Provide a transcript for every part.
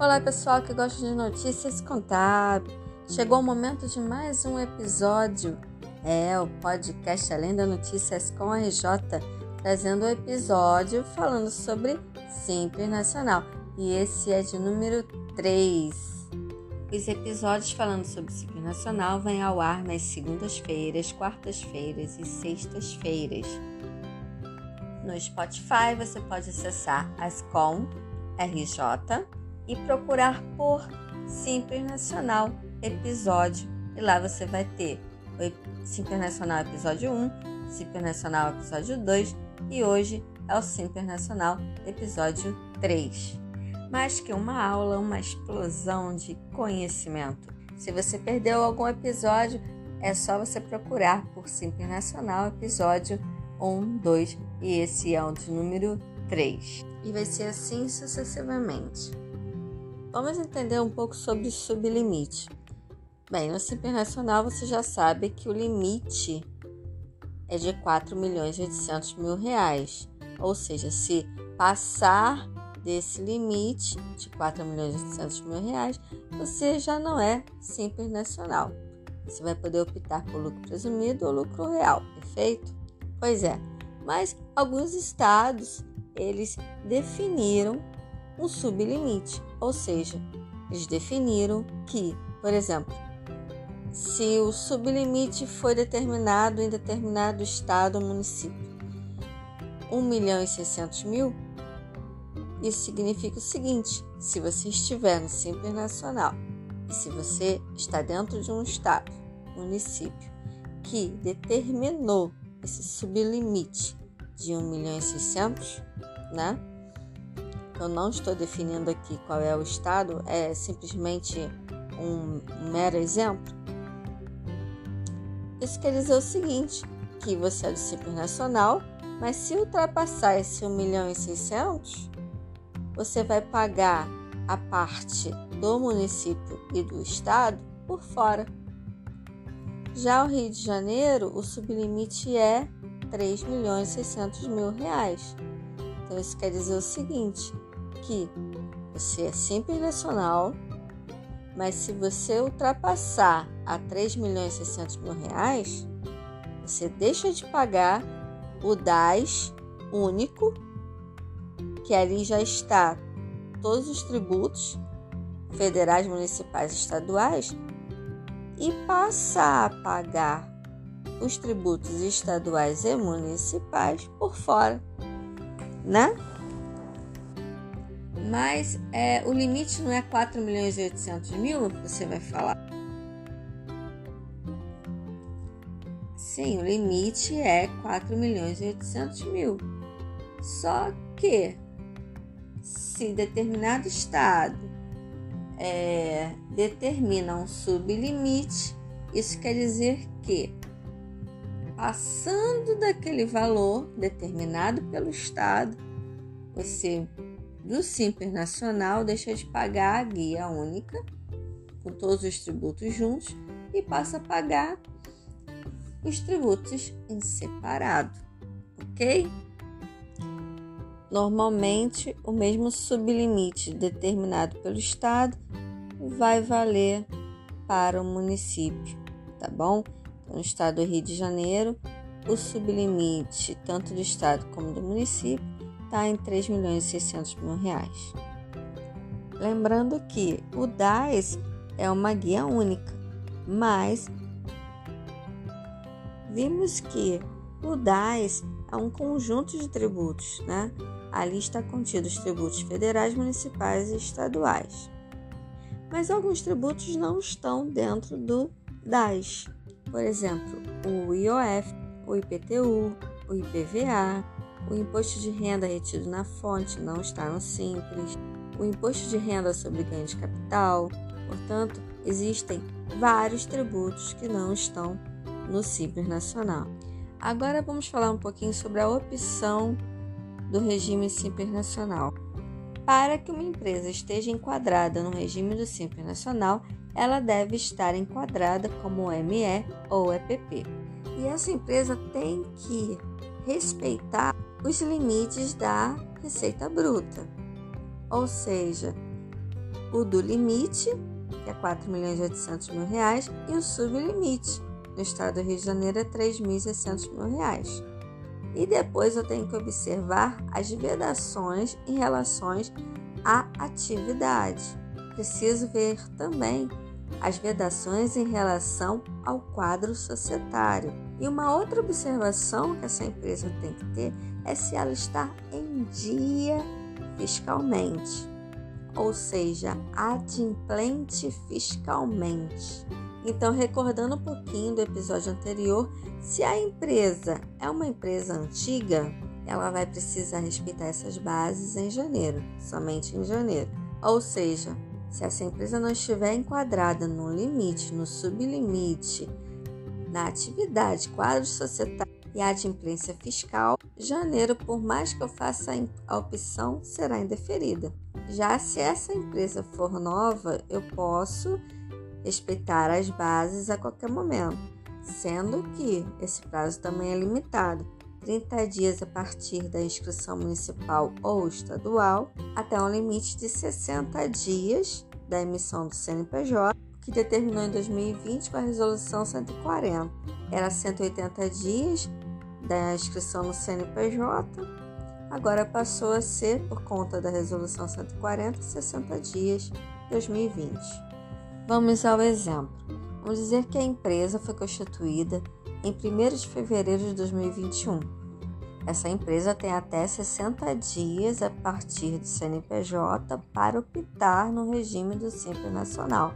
Olá pessoal que gosta de notícias contábeis. Chegou o momento de mais um episódio. É o podcast Além da Notícias com a RJ, trazendo o um episódio falando sobre Simples Nacional. E esse é de número 3. Os episódios falando sobre Simples Nacional vêm ao ar nas segundas-feiras, quartas-feiras e sextas-feiras. No Spotify você pode acessar as com RJ e procurar por Simples Nacional episódio. E lá você vai ter o Simples Nacional episódio 1, Simples Nacional episódio 2 e hoje é o Simples Nacional episódio 3. Mais que uma aula, uma explosão de conhecimento. Se você perdeu algum episódio, é só você procurar por Simples Nacional episódio 1, 2 e esse é o de número 3. E vai ser assim sucessivamente. Vamos entender um pouco sobre o sublimite. Bem, no Simples Nacional você já sabe que o limite é de 4 milhões e 800 mil reais. Ou seja, se passar desse limite de 4 milhões e 800 mil reais, você já não é Simples Nacional. Você vai poder optar por lucro presumido ou lucro real, perfeito? Pois é, mas alguns estados eles definiram um sublimite, ou seja, eles definiram que, por exemplo, se o sublimite foi determinado em determinado estado ou município, 1 milhão e 600 mil, isso significa o seguinte: se você estiver no Simples Nacional e se você está dentro de um estado, município, que determinou esse sublimite de 1 milhão e 600, né? Eu não estou definindo aqui qual é o estado, é simplesmente um mero exemplo. Isso quer dizer o seguinte, que você é do Simples Nacional, mas se ultrapassar esse 1 milhão e 600, você vai pagar a parte do município e do estado por fora. Já o Rio de Janeiro, o sublimite é 3 milhões e 600 mil reais. Então isso quer dizer o seguinte, que você é simples nacional, mas se você ultrapassar a 3 milhões e 600 mil reais, você deixa de pagar o DAS único, que ali já está todos os tributos federais, municipais e estaduais, e passa a pagar os tributos estaduais e municipais por fora, né? Mas é, o limite não é 4 milhões e 800 mil, você vai falar. Sim, o limite é 4 milhões e 800 mil. Só que se determinado estado é, determina um sublimite, isso quer dizer que passando daquele valor determinado pelo estado, você do Simples Nacional deixa de pagar a guia única, com todos os tributos juntos, e passa a pagar os tributos em separado, ok? Normalmente, o mesmo sublimite determinado pelo Estado vai valer para o município, tá bom? Então, no estado do Rio de Janeiro, o sublimite tanto do Estado como do município está em 3 milhões e 600 mil reais. Lembrando que o DAS é uma guia única, mas vimos que o DAS é um conjunto de tributos, né? Ali está contido os tributos federais, municipais e estaduais. Mas alguns tributos não estão dentro do DAS. Por exemplo, o IOF, o IPTU, o IPVA, o imposto de renda retido na fonte não está no Simples. O imposto de renda sobre ganho de capital. Portanto, existem vários tributos que não estão no Simples Nacional. Agora vamos falar um pouquinho sobre a opção do regime Simples Nacional. Para que uma empresa esteja enquadrada no regime do Simples Nacional, ela deve estar enquadrada como ME ou EPP. E essa empresa tem que respeitar os limites da receita bruta. Ou seja, o do limite, que é 4 milhões e 800 mil reais, e o sublimite, no estado do Rio de Janeiro é 3.600 mil reais. E depois eu tenho que observar as vedações em relação à atividade. Preciso ver também as vedações em relação ao quadro societário. E uma outra observação que essa empresa tem que ter é se ela está em dia fiscalmente, ou seja, adimplente fiscalmente. Então, recordando um pouquinho do episódio anterior, se a empresa é uma empresa antiga, ela vai precisar respeitar essas bases em janeiro, somente em janeiro. Ou seja, se essa empresa não estiver enquadrada no limite, no sublimite, na atividade, quadro societário e adimplência fiscal, janeiro, por mais que eu faça a opção, será indeferida. Já se essa empresa for nova, eu posso respeitar as bases a qualquer momento, sendo que esse prazo também é limitado. 30 dias a partir da inscrição municipal ou estadual, até um limite de 60 dias da emissão do CNPJ, que determinou em 2020 com a resolução 140. Era 180 dias da inscrição no CNPJ, agora passou a ser, por conta da resolução 140, 60 dias 2020. Vamos ao exemplo. Vamos dizer que a empresa foi constituída em 1 de fevereiro de 2021. Essa empresa tem até 60 dias a partir do CNPJ para optar no regime do Simples Nacional.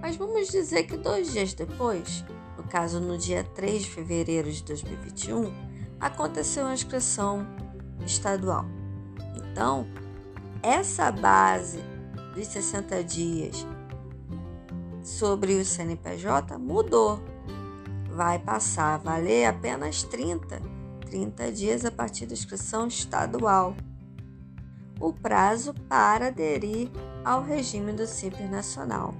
Mas vamos dizer que dois dias depois, no caso no dia 3 de fevereiro de 2021, aconteceu a inscrição estadual. Então, essa base dos 60 dias sobre o CNPJ mudou. Vai passar a valer apenas 30, 30 dias a partir da inscrição estadual. O prazo para aderir ao regime do Simples Nacional.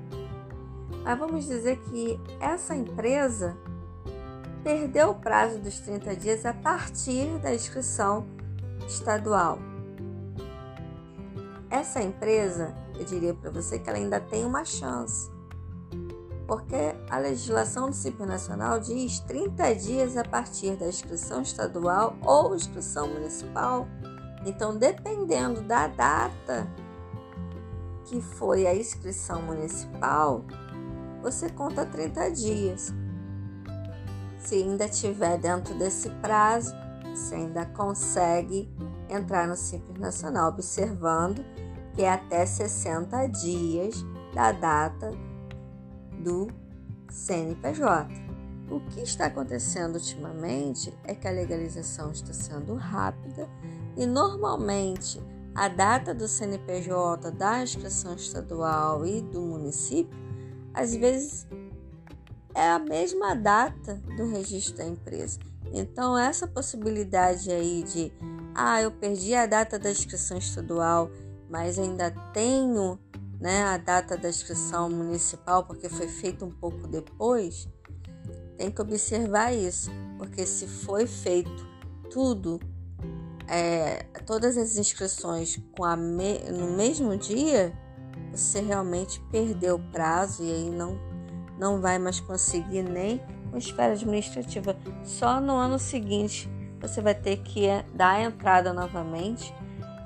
Mas vamos dizer que essa empresa perdeu o prazo dos 30 dias a partir da inscrição estadual. Essa empresa, eu diria para você que ela ainda tem uma chance porque a legislação CIP nacional diz 30 dias a partir da inscrição estadual ou inscrição municipal. Então, dependendo da data que foi a inscrição municipal, você conta 30 dias. Se ainda estiver dentro desse prazo, você ainda consegue entrar no Simples Nacional, observando que é até 60 dias da data do CNPJ. O que está acontecendo ultimamente é que a legalização está sendo rápida e normalmente a data do CNPJ, da inscrição estadual e do município, às vezes é a mesma data do registro da empresa. Então, essa possibilidade aí de, ah, eu perdi a data da inscrição estadual, mas ainda tenho né, a data da inscrição municipal, porque foi feito um pouco depois, tem que observar isso, porque se foi feito tudo, é, todas as inscrições com a me, no mesmo dia, você realmente perdeu o prazo e aí não, não vai mais conseguir nem com esfera administrativa. Só no ano seguinte você vai ter que dar a entrada novamente,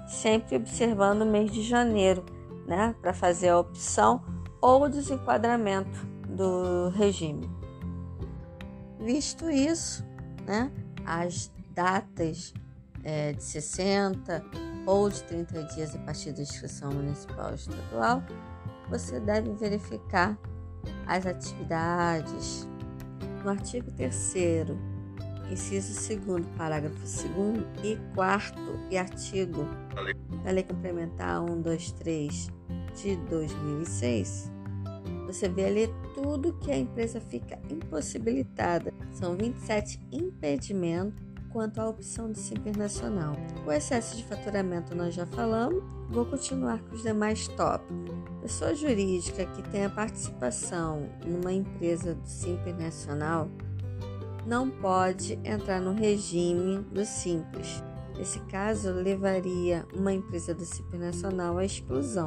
sempre observando o mês de janeiro né, para fazer a opção ou o desenquadramento do regime. Visto isso, né, as datas é, de 60 ou de 30 dias a partir da inscrição municipal ou estadual, você deve verificar as atividades. No artigo 3 inciso 2 parágrafo 2 e 4 e artigo da Lei Complementar 1, 2, 3 de 2006, você vê ali tudo que a empresa fica impossibilitada. São 27 impedimentos quanto à opção do Simples Nacional. O excesso de faturamento nós já falamos, vou continuar com os demais tópicos. Pessoa jurídica que tenha participação numa empresa do Simples Nacional não pode entrar no regime do Simples. Esse caso levaria uma empresa do CIP Nacional à exclusão.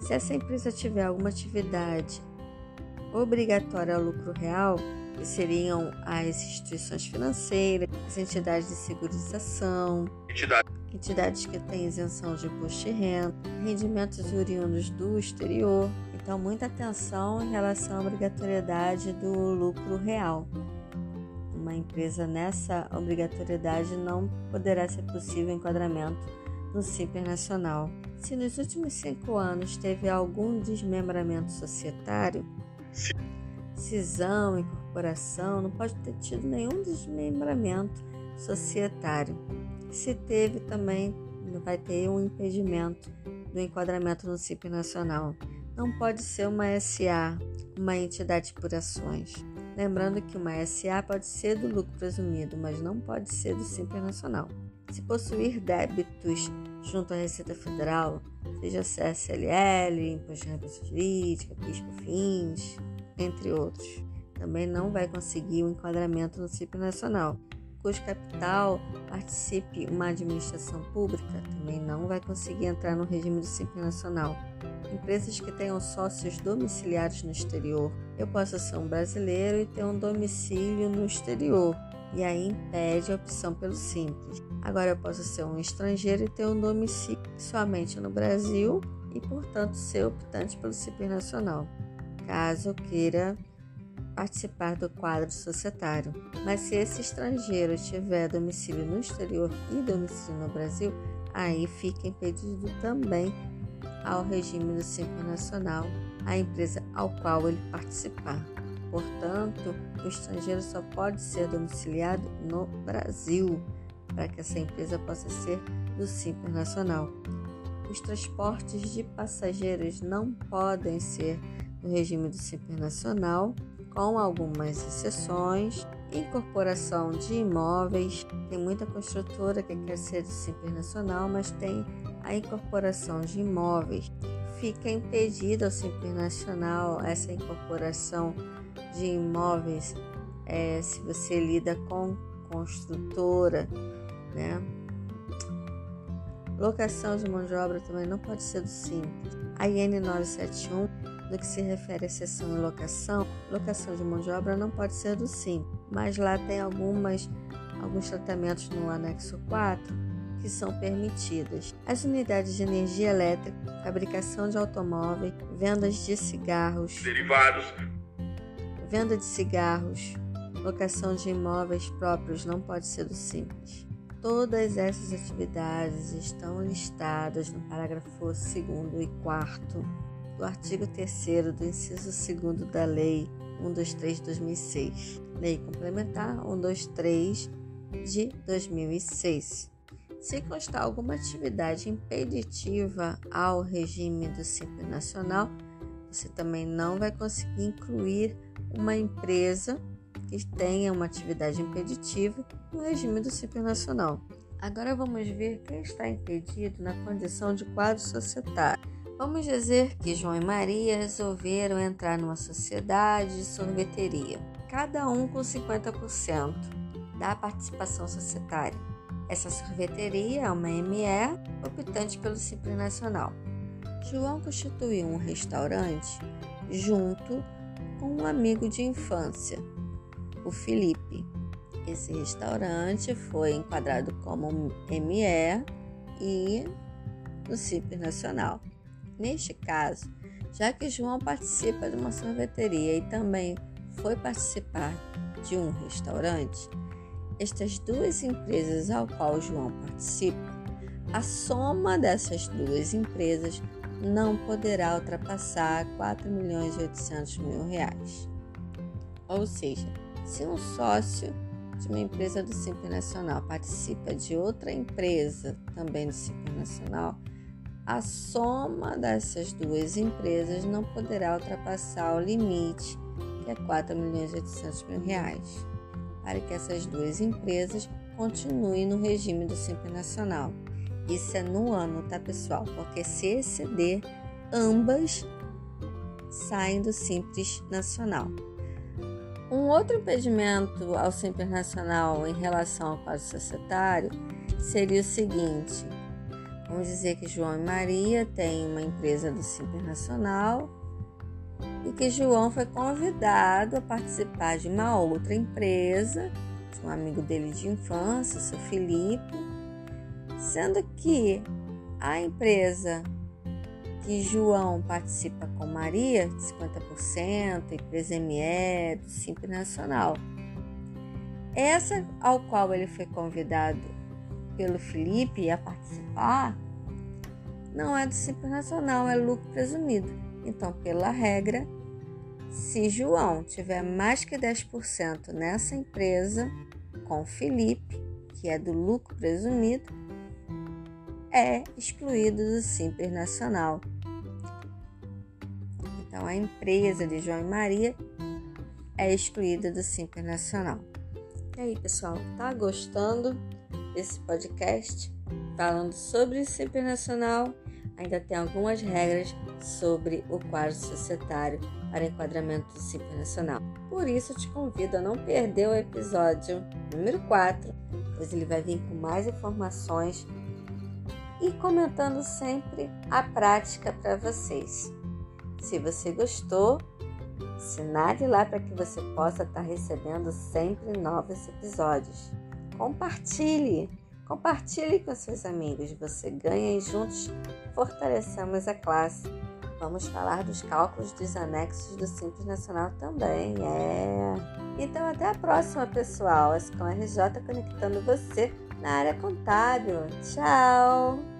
Se essa empresa tiver alguma atividade obrigatória ao lucro real, que seriam as instituições financeiras, as entidades de segurização, Entidade. entidades que têm isenção de imposto de renda, rendimentos oriundos do exterior. Então, muita atenção em relação à obrigatoriedade do lucro real. Uma empresa nessa obrigatoriedade não poderá ser possível enquadramento no CIPER nacional. Se nos últimos cinco anos teve algum desmembramento societário, cisão, incorporação, não pode ter tido nenhum desmembramento societário. Se teve também, vai ter um impedimento do enquadramento no CIP nacional. Não pode ser uma SA, uma entidade por ações. Lembrando que uma SA pode ser do lucro presumido, mas não pode ser do Simples Nacional. Se possuir débitos junto à Receita Federal, seja CSLL, Imposto de Renda Jurídica, PIS/COFINS, entre outros. Também não vai conseguir o enquadramento no CIP nacional. Cujo capital participe uma administração pública também não vai conseguir entrar no regime do CIP nacional. Empresas que tenham sócios domiciliados no exterior. Eu posso ser um brasileiro e ter um domicílio no exterior, e aí impede a opção pelo simples. Agora eu posso ser um estrangeiro e ter um domicílio somente no Brasil e, portanto, ser optante pelo CIP nacional caso queira participar do quadro societário. Mas se esse estrangeiro tiver domicílio no exterior e domicílio no Brasil, aí fica impedido também ao regime do Simples Nacional a empresa ao qual ele participar. Portanto, o estrangeiro só pode ser domiciliado no Brasil para que essa empresa possa ser do Simples Nacional. Os transportes de passageiros não podem ser no regime do Simples Nacional, com algumas exceções. Incorporação de imóveis, tem muita construtora que quer ser Simples Nacional, mas tem a incorporação de imóveis. Fica impedida ao Simples Nacional essa incorporação de imóveis é, se você lida com construtora, né? Locação de mão de obra também não pode ser do Simples. A IN 971 no que se refere à sessão e locação, locação de mão de obra não pode ser do SIM, mas lá tem algumas, alguns tratamentos no anexo 4 que são permitidas. As unidades de energia elétrica, fabricação de automóveis, vendas de cigarros, derivados, venda de cigarros, locação de imóveis próprios não pode ser do simples. Todas essas atividades estão listadas no parágrafo 2 e 4 do artigo 3 do inciso 2 da Lei 123 de 2006, Lei Complementar 123 de 2006. Se constar alguma atividade impeditiva ao regime do Simples Nacional, você também não vai conseguir incluir uma empresa que tenha uma atividade impeditiva no regime do Simples Nacional. Agora vamos ver quem está impedido na condição de quadro societário. Vamos dizer que João e Maria resolveram entrar numa sociedade de sorveteria, cada um com 50% da participação societária. Essa sorveteria é uma ME optante pelo Simples Nacional. João constituiu um restaurante junto com um amigo de infância, o Felipe. Esse restaurante foi enquadrado como ME e no Simples Nacional. Neste caso, já que João participa de uma sorveteria e também foi participar de um restaurante, estas duas empresas ao qual João participa, a soma dessas duas empresas não poderá ultrapassar 4 milhões e 800 mil reais. Ou seja, se um sócio de uma empresa do Simples Nacional participa de outra empresa também do Simples Nacional, a soma dessas duas empresas não poderá ultrapassar o limite, que é 4 milhões e 800 mil reais, para que essas duas empresas continuem no regime do Simples Nacional. Isso é no ano, tá, pessoal? Porque se exceder, ambas saem do Simples Nacional. Um outro impedimento ao Simples Nacional em relação ao quadro societário seria o seguinte: Vamos dizer que João e Maria têm uma empresa do Simples Nacional e que João foi convidado a participar de uma outra empresa, de um amigo dele de infância, seu Felipe, sendo que a empresa que João participa com Maria, de 50%, empresa ME, do Simples Nacional. Essa ao qual ele foi convidado pelo Felipe a participar não é Simples Nacional, é lucro presumido. Então, pela regra, se João tiver mais que 10% nessa empresa com Felipe, que é do lucro presumido, é excluído do Simples Nacional. Então, a empresa de João e Maria é excluída do Simples Nacional. E aí, pessoal, tá gostando desse podcast falando sobre o Simples Nacional? Ainda tem algumas regras sobre o quadro societário para enquadramento do Simples Nacional. Por isso, te convido a não perder o episódio número 4, pois ele vai vir com mais informações e comentando sempre a prática para vocês. Se você gostou, assinale lá para que você possa estar tá recebendo sempre novos episódios. Compartilhe, compartilhe com seus amigos. Você ganha e juntos fortalecemos a classe. Vamos falar dos cálculos dos anexos do Simples Nacional também, é. Então até a próxima, pessoal. As com RJ conectando você na área contábil. Tchau!